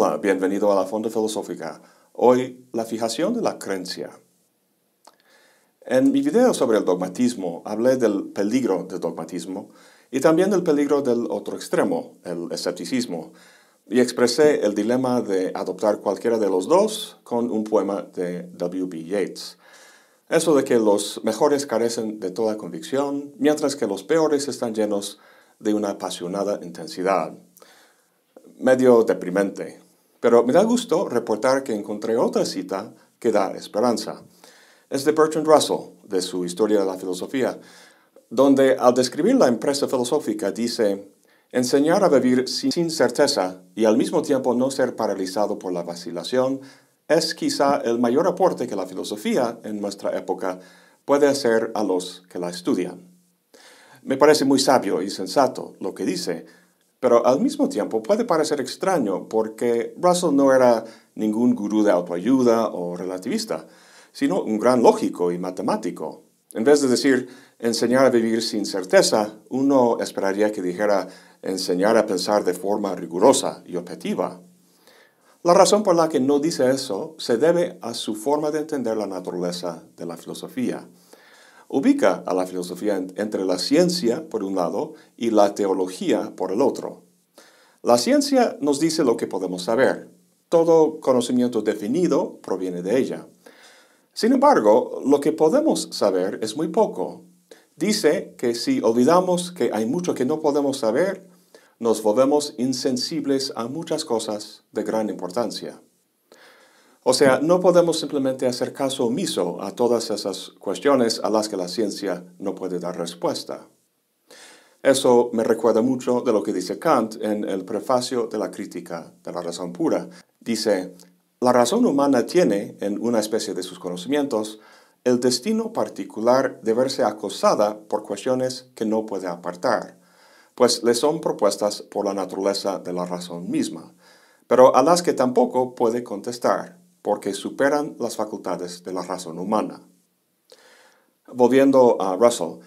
Hola, bienvenido a la Fonda Filosófica. Hoy, la fijación de la creencia. En mi video sobre el dogmatismo hablé del peligro del dogmatismo y también del peligro del otro extremo, el escepticismo, y expresé el dilema de adoptar cualquiera de los dos con un poema de W.B. Yeats. Eso de que los mejores carecen de toda convicción, mientras que los peores están llenos de una apasionada intensidad medio deprimente. Pero me da gusto reportar que encontré otra cita que da esperanza. Es de Bertrand Russell, de su Historia de la Filosofía, donde al describir la empresa filosófica dice, enseñar a vivir sin certeza y al mismo tiempo no ser paralizado por la vacilación es quizá el mayor aporte que la filosofía en nuestra época puede hacer a los que la estudian. Me parece muy sabio y sensato lo que dice, pero al mismo tiempo puede parecer extraño porque Russell no era ningún gurú de autoayuda o relativista, sino un gran lógico y matemático. En vez de decir enseñar a vivir sin certeza, uno esperaría que dijera enseñar a pensar de forma rigurosa y objetiva. La razón por la que no dice eso se debe a su forma de entender la naturaleza de la filosofía ubica a la filosofía entre la ciencia, por un lado, y la teología, por el otro. La ciencia nos dice lo que podemos saber. Todo conocimiento definido proviene de ella. Sin embargo, lo que podemos saber es muy poco. Dice que si olvidamos que hay mucho que no podemos saber, nos volvemos insensibles a muchas cosas de gran importancia. O sea, no podemos simplemente hacer caso omiso a todas esas cuestiones a las que la ciencia no puede dar respuesta. Eso me recuerda mucho de lo que dice Kant en el prefacio de la crítica de la razón pura. Dice, la razón humana tiene, en una especie de sus conocimientos, el destino particular de verse acosada por cuestiones que no puede apartar, pues le son propuestas por la naturaleza de la razón misma, pero a las que tampoco puede contestar porque superan las facultades de la razón humana. Volviendo a Russell,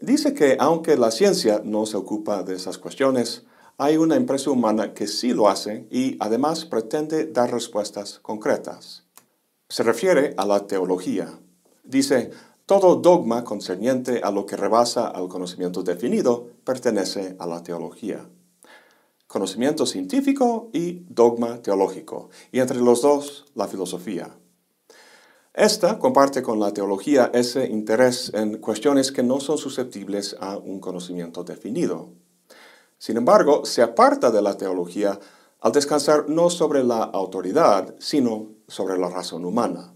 dice que aunque la ciencia no se ocupa de esas cuestiones, hay una empresa humana que sí lo hace y además pretende dar respuestas concretas. Se refiere a la teología. Dice, todo dogma concerniente a lo que rebasa al conocimiento definido pertenece a la teología conocimiento científico y dogma teológico, y entre los dos la filosofía. Esta comparte con la teología ese interés en cuestiones que no son susceptibles a un conocimiento definido. Sin embargo, se aparta de la teología al descansar no sobre la autoridad, sino sobre la razón humana.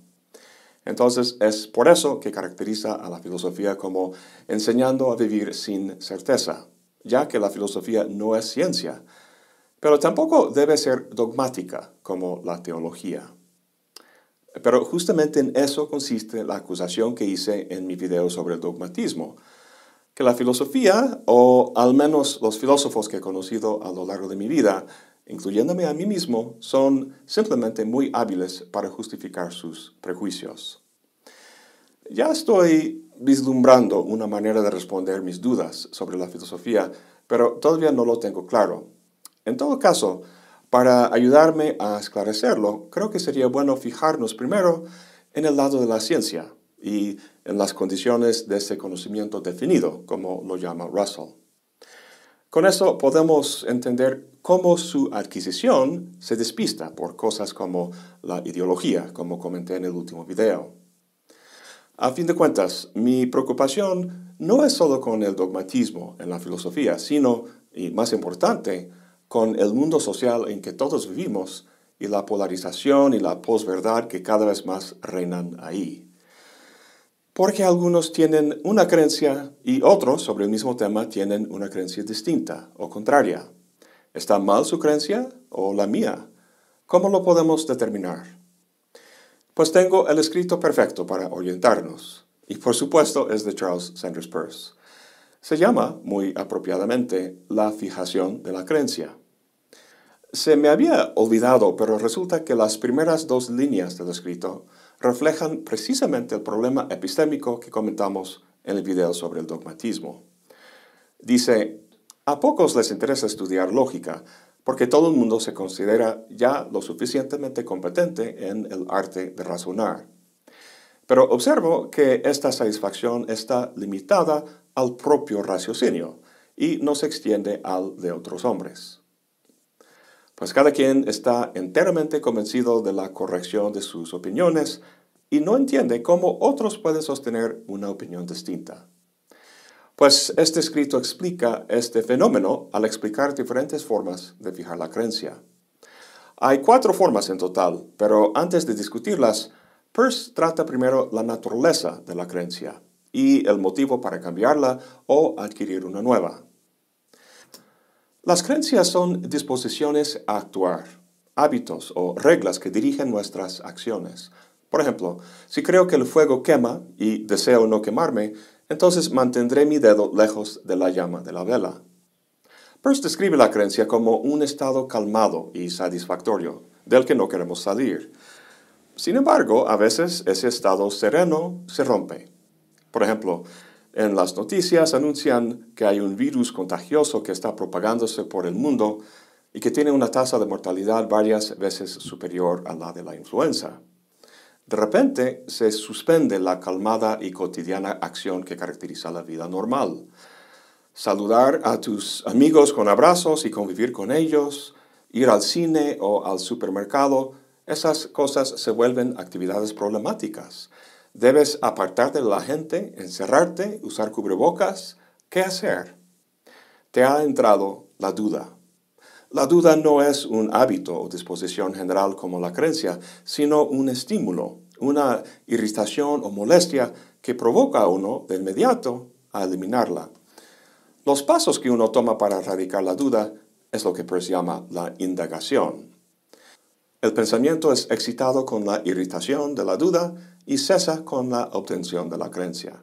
Entonces es por eso que caracteriza a la filosofía como enseñando a vivir sin certeza, ya que la filosofía no es ciencia, pero tampoco debe ser dogmática como la teología. Pero justamente en eso consiste la acusación que hice en mi video sobre el dogmatismo, que la filosofía, o al menos los filósofos que he conocido a lo largo de mi vida, incluyéndome a mí mismo, son simplemente muy hábiles para justificar sus prejuicios. Ya estoy vislumbrando una manera de responder mis dudas sobre la filosofía, pero todavía no lo tengo claro. En todo caso, para ayudarme a esclarecerlo, creo que sería bueno fijarnos primero en el lado de la ciencia y en las condiciones de ese conocimiento definido, como lo llama Russell. Con eso podemos entender cómo su adquisición se despista por cosas como la ideología, como comenté en el último video. A fin de cuentas, mi preocupación no es solo con el dogmatismo en la filosofía, sino, y más importante, con el mundo social en que todos vivimos y la polarización y la posverdad que cada vez más reinan ahí. Porque algunos tienen una creencia y otros sobre el mismo tema tienen una creencia distinta o contraria. ¿Está mal su creencia o la mía? ¿Cómo lo podemos determinar? Pues tengo el escrito perfecto para orientarnos. Y por supuesto es de Charles Sanders Peirce. Se llama, muy apropiadamente, la fijación de la creencia. Se me había olvidado, pero resulta que las primeras dos líneas del escrito reflejan precisamente el problema epistémico que comentamos en el video sobre el dogmatismo. Dice, a pocos les interesa estudiar lógica, porque todo el mundo se considera ya lo suficientemente competente en el arte de razonar. Pero observo que esta satisfacción está limitada al propio raciocinio y no se extiende al de otros hombres. Pues cada quien está enteramente convencido de la corrección de sus opiniones y no entiende cómo otros pueden sostener una opinión distinta. Pues este escrito explica este fenómeno al explicar diferentes formas de fijar la creencia. Hay cuatro formas en total, pero antes de discutirlas, Peirce trata primero la naturaleza de la creencia y el motivo para cambiarla o adquirir una nueva. Las creencias son disposiciones a actuar, hábitos o reglas que dirigen nuestras acciones. Por ejemplo, si creo que el fuego quema y deseo no quemarme, entonces mantendré mi dedo lejos de la llama de la vela. Peirce describe la creencia como un estado calmado y satisfactorio, del que no queremos salir. Sin embargo, a veces ese estado sereno se rompe. Por ejemplo, en las noticias anuncian que hay un virus contagioso que está propagándose por el mundo y que tiene una tasa de mortalidad varias veces superior a la de la influenza. De repente se suspende la calmada y cotidiana acción que caracteriza la vida normal. Saludar a tus amigos con abrazos y convivir con ellos, ir al cine o al supermercado, esas cosas se vuelven actividades problemáticas Debes apartarte de la gente, encerrarte, usar cubrebocas. ¿Qué hacer? Te ha entrado la duda. La duda no es un hábito o disposición general como la creencia, sino un estímulo, una irritación o molestia que provoca a uno de inmediato a eliminarla. Los pasos que uno toma para erradicar la duda es lo que se llama la indagación. El pensamiento es excitado con la irritación de la duda y cesa con la obtención de la creencia.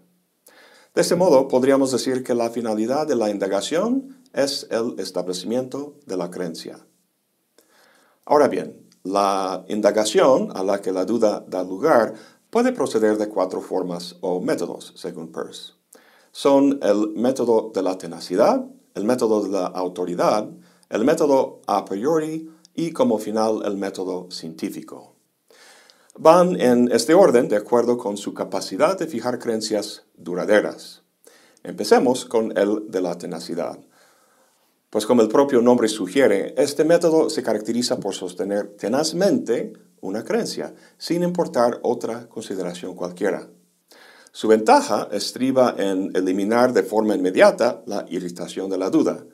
De este modo, podríamos decir que la finalidad de la indagación es el establecimiento de la creencia. Ahora bien, la indagación a la que la duda da lugar puede proceder de cuatro formas o métodos, según Peirce. Son el método de la tenacidad, el método de la autoridad, el método a priori y como final el método científico van en este orden de acuerdo con su capacidad de fijar creencias duraderas. Empecemos con el de la tenacidad. Pues como el propio nombre sugiere, este método se caracteriza por sostener tenazmente una creencia, sin importar otra consideración cualquiera. Su ventaja estriba en eliminar de forma inmediata la irritación de la duda,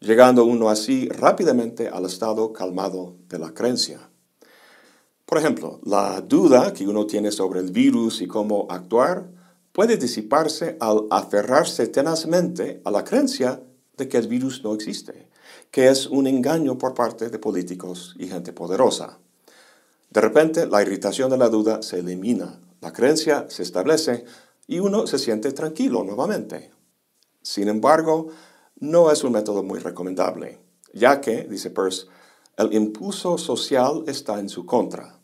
llegando uno así rápidamente al estado calmado de la creencia. Por ejemplo, la duda que uno tiene sobre el virus y cómo actuar puede disiparse al aferrarse tenazmente a la creencia de que el virus no existe, que es un engaño por parte de políticos y gente poderosa. De repente, la irritación de la duda se elimina, la creencia se establece y uno se siente tranquilo nuevamente. Sin embargo, no es un método muy recomendable, ya que, dice Peirce, el impulso social está en su contra.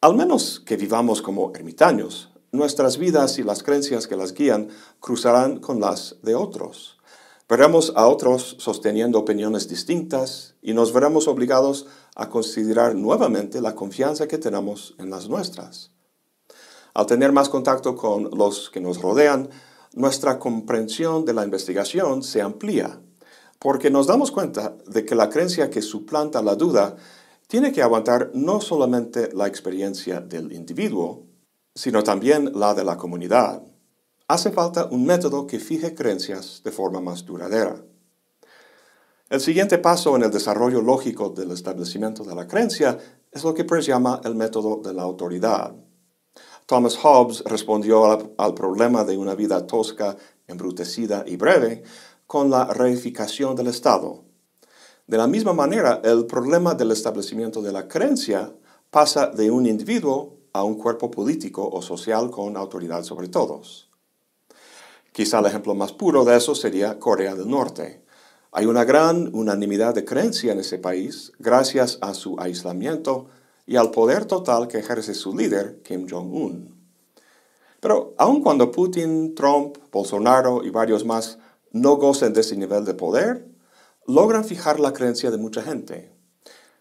Al menos que vivamos como ermitaños, nuestras vidas y las creencias que las guían cruzarán con las de otros. Veremos a otros sosteniendo opiniones distintas y nos veremos obligados a considerar nuevamente la confianza que tenemos en las nuestras. Al tener más contacto con los que nos rodean, nuestra comprensión de la investigación se amplía, porque nos damos cuenta de que la creencia que suplanta la duda tiene que aguantar no solamente la experiencia del individuo, sino también la de la comunidad. Hace falta un método que fije creencias de forma más duradera. El siguiente paso en el desarrollo lógico del establecimiento de la creencia es lo que Peirce llama el método de la autoridad. Thomas Hobbes respondió al, problema de una vida tosca, embrutecida y breve con la reificación del Estado, de la misma manera, el problema del establecimiento de la creencia pasa de un individuo a un cuerpo político o social con autoridad sobre todos. Quizá el ejemplo más puro de eso sería Corea del Norte. Hay una gran unanimidad de creencia en ese país gracias a su aislamiento y al poder total que ejerce su líder, Kim Jong-un. Pero aun cuando Putin, Trump, Bolsonaro y varios más no gocen de ese nivel de poder, logran fijar la creencia de mucha gente.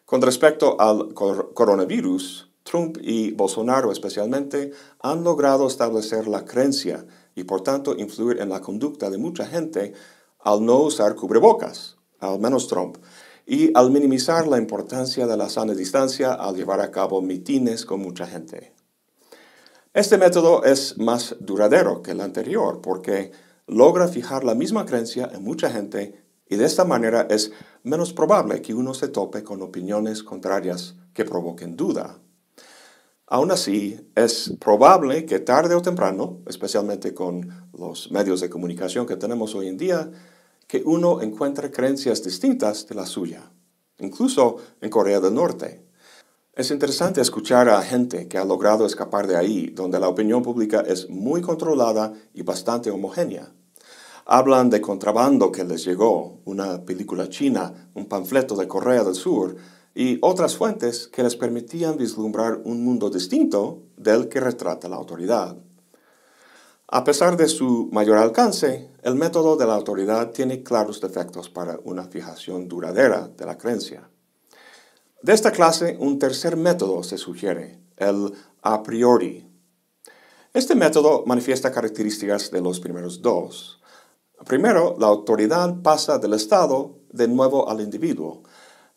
Con respecto al coronavirus, Trump y Bolsonaro especialmente han logrado establecer la creencia y por tanto influir en la conducta de mucha gente al no usar cubrebocas, al menos Trump, y al minimizar la importancia de la sana distancia al llevar a cabo mitines con mucha gente. Este método es más duradero que el anterior porque logra fijar la misma creencia en mucha gente y de esta manera es menos probable que uno se tope con opiniones contrarias que provoquen duda. Aún así, es probable que tarde o temprano, especialmente con los medios de comunicación que tenemos hoy en día, que uno encuentre creencias distintas de la suya, incluso en Corea del Norte. Es interesante escuchar a gente que ha logrado escapar de ahí, donde la opinión pública es muy controlada y bastante homogénea. Hablan de contrabando que les llegó, una película china, un panfleto de Corea del Sur y otras fuentes que les permitían vislumbrar un mundo distinto del que retrata la autoridad. A pesar de su mayor alcance, el método de la autoridad tiene claros defectos para una fijación duradera de la creencia. De esta clase, un tercer método se sugiere, el a priori. Este método manifiesta características de los primeros dos. Primero, la autoridad pasa del Estado de nuevo al individuo.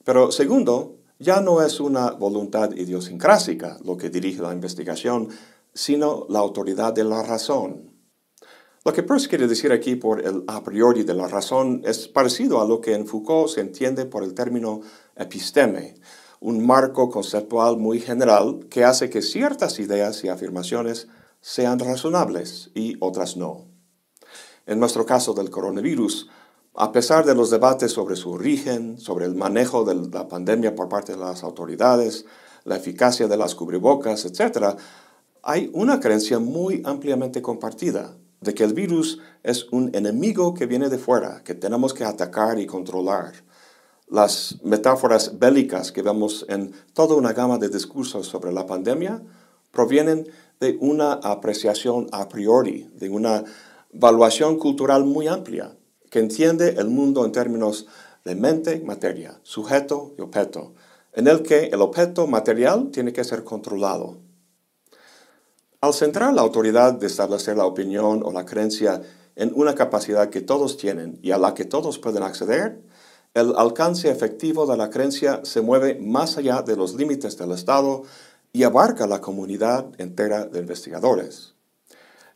Pero segundo, ya no es una voluntad idiosincrásica lo que dirige la investigación, sino la autoridad de la razón. Lo que Peirce quiere decir aquí por el a priori de la razón es parecido a lo que en Foucault se entiende por el término episteme, un marco conceptual muy general que hace que ciertas ideas y afirmaciones sean razonables y otras no. En nuestro caso del coronavirus, a pesar de los debates sobre su origen, sobre el manejo de la pandemia por parte de las autoridades, la eficacia de las cubrebocas, etc., hay una creencia muy ampliamente compartida de que el virus es un enemigo que viene de fuera, que tenemos que atacar y controlar. Las metáforas bélicas que vemos en toda una gama de discursos sobre la pandemia provienen de una apreciación a priori, de una evaluación cultural muy amplia, que entiende el mundo en términos de mente, materia, sujeto y objeto, en el que el objeto material tiene que ser controlado. Al centrar la autoridad de establecer la opinión o la creencia en una capacidad que todos tienen y a la que todos pueden acceder, el alcance efectivo de la creencia se mueve más allá de los límites del Estado y abarca la comunidad entera de investigadores.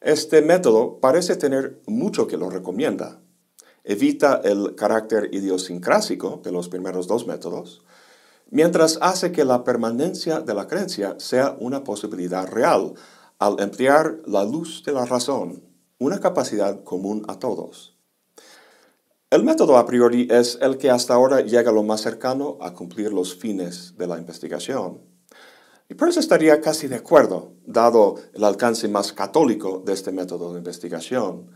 Este método parece tener mucho que lo recomienda. Evita el carácter idiosincrásico de los primeros dos métodos, mientras hace que la permanencia de la creencia sea una posibilidad real al emplear la luz de la razón, una capacidad común a todos. El método a priori es el que hasta ahora llega lo más cercano a cumplir los fines de la investigación. Y por eso estaría casi de acuerdo, dado el alcance más católico de este método de investigación.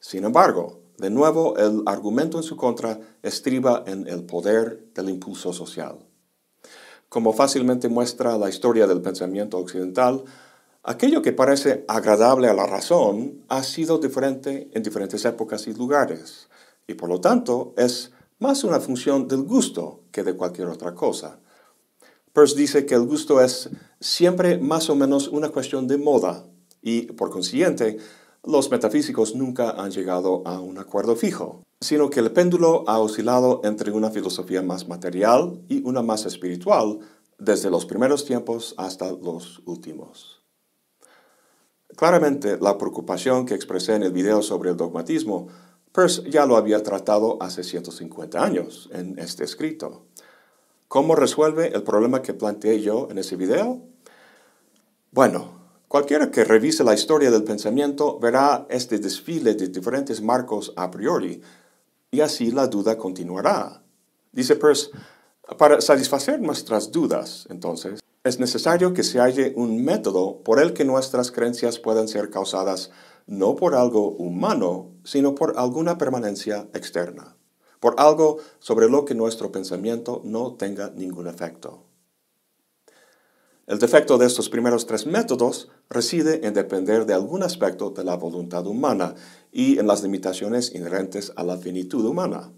Sin embargo, de nuevo, el argumento en su contra estriba en el poder del impulso social. Como fácilmente muestra la historia del pensamiento occidental, aquello que parece agradable a la razón ha sido diferente en diferentes épocas y lugares, y por lo tanto es más una función del gusto que de cualquier otra cosa. Peirce dice que el gusto es siempre más o menos una cuestión de moda y, por consiguiente, los metafísicos nunca han llegado a un acuerdo fijo, sino que el péndulo ha oscilado entre una filosofía más material y una más espiritual desde los primeros tiempos hasta los últimos. Claramente, la preocupación que expresé en el video sobre el dogmatismo, Peirce ya lo había tratado hace 150 años en este escrito. ¿Cómo resuelve el problema que planteé yo en ese video? Bueno, cualquiera que revise la historia del pensamiento verá este desfile de diferentes marcos a priori, y así la duda continuará. Dice Peirce, para satisfacer nuestras dudas, entonces, es necesario que se halle un método por el que nuestras creencias puedan ser causadas no por algo humano, sino por alguna permanencia externa por algo sobre lo que nuestro pensamiento no tenga ningún efecto. El defecto de estos primeros tres métodos reside en depender de algún aspecto de la voluntad humana y en las limitaciones inherentes a la finitud humana.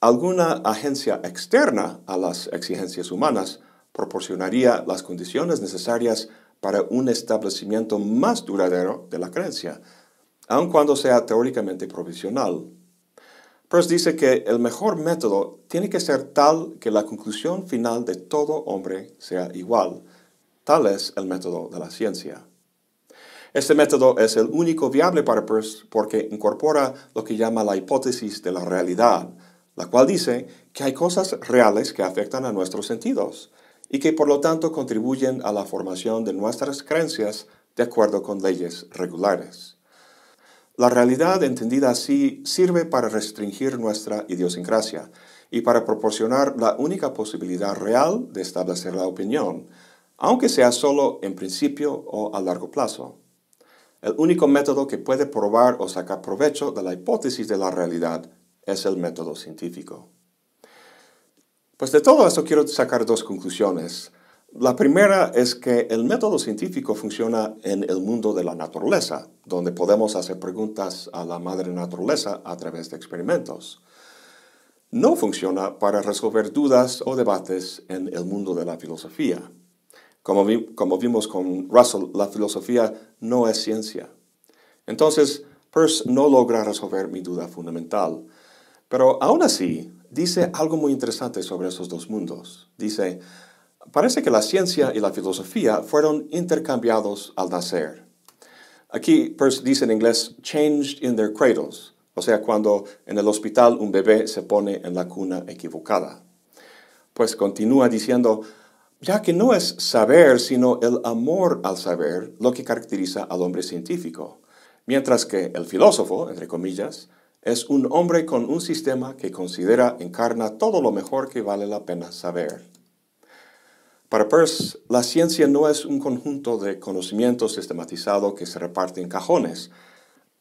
Alguna agencia externa a las exigencias humanas proporcionaría las condiciones necesarias para un establecimiento más duradero de la creencia, aun cuando sea teóricamente provisional. Peirce dice que el mejor método tiene que ser tal que la conclusión final de todo hombre sea igual. Tal es el método de la ciencia. Este método es el único viable para Peirce porque incorpora lo que llama la hipótesis de la realidad, la cual dice que hay cosas reales que afectan a nuestros sentidos y que por lo tanto contribuyen a la formación de nuestras creencias de acuerdo con leyes regulares. La realidad entendida así sirve para restringir nuestra idiosincrasia y para proporcionar la única posibilidad real de establecer la opinión, aunque sea solo en principio o a largo plazo. El único método que puede probar o sacar provecho de la hipótesis de la realidad es el método científico. Pues de todo esto quiero sacar dos conclusiones. La primera es que el método científico funciona en el mundo de la naturaleza, donde podemos hacer preguntas a la madre naturaleza a través de experimentos. No funciona para resolver dudas o debates en el mundo de la filosofía. Como, vimos con Russell, la filosofía no es ciencia. Entonces, Peirce no logra resolver mi duda fundamental. Pero aún así, dice algo muy interesante sobre esos dos mundos. Dice, parece que la ciencia y la filosofía fueron intercambiados al nacer. Aquí dice en inglés, changed in their cradles, o sea, cuando en el hospital un bebé se pone en la cuna equivocada. Pues continúa diciendo, ya que no es saber, sino el amor al saber lo que caracteriza al hombre científico, mientras que el filósofo, entre comillas, es un hombre con un sistema que considera encarna todo lo mejor que vale la pena saber. Para Peirce, la ciencia no es un conjunto de conocimiento sistematizado que se reparte en cajones,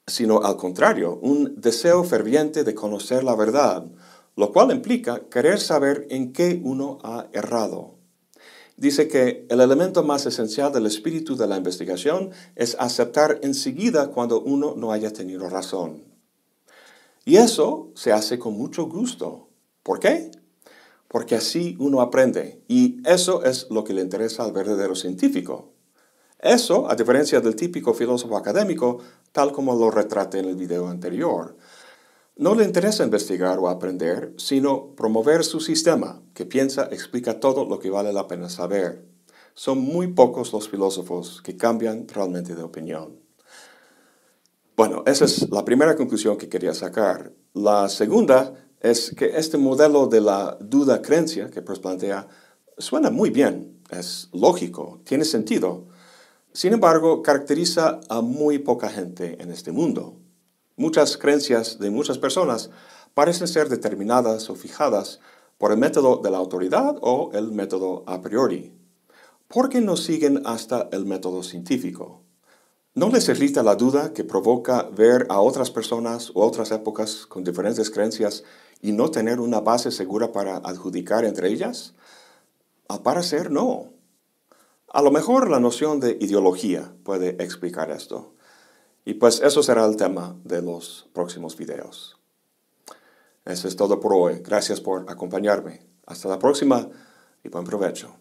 sino al contrario, un deseo ferviente de conocer la verdad, lo cual implica querer saber en qué uno ha errado. Dice que el elemento más esencial del espíritu de la investigación es aceptar enseguida cuando uno no haya tenido razón. Y eso se hace con mucho gusto. ¿Por qué? Porque así uno aprende. Y eso es lo que le interesa al verdadero científico. Eso, a diferencia del típico filósofo académico, tal como lo retraté en el video anterior, no le interesa investigar o aprender, sino promover su sistema, que piensa, explica todo lo que vale la pena saber. Son muy pocos los filósofos que cambian realmente de opinión. Bueno, esa es la primera conclusión que quería sacar. La segunda es que este modelo de la duda-creencia que pues plantea suena muy bien, es lógico, tiene sentido. Sin embargo, caracteriza a muy poca gente en este mundo. Muchas creencias de muchas personas parecen ser determinadas o fijadas por el método de la autoridad o el método a priori. ¿Por qué no siguen hasta el método científico? ¿No les irrita la duda que provoca ver a otras personas o otras épocas con diferentes creencias y no tener una base segura para adjudicar entre ellas? Al parecer no. A lo mejor la noción de ideología puede explicar esto. Y pues eso será el tema de los próximos videos. Eso es todo por hoy. Gracias por acompañarme. Hasta la próxima y buen provecho.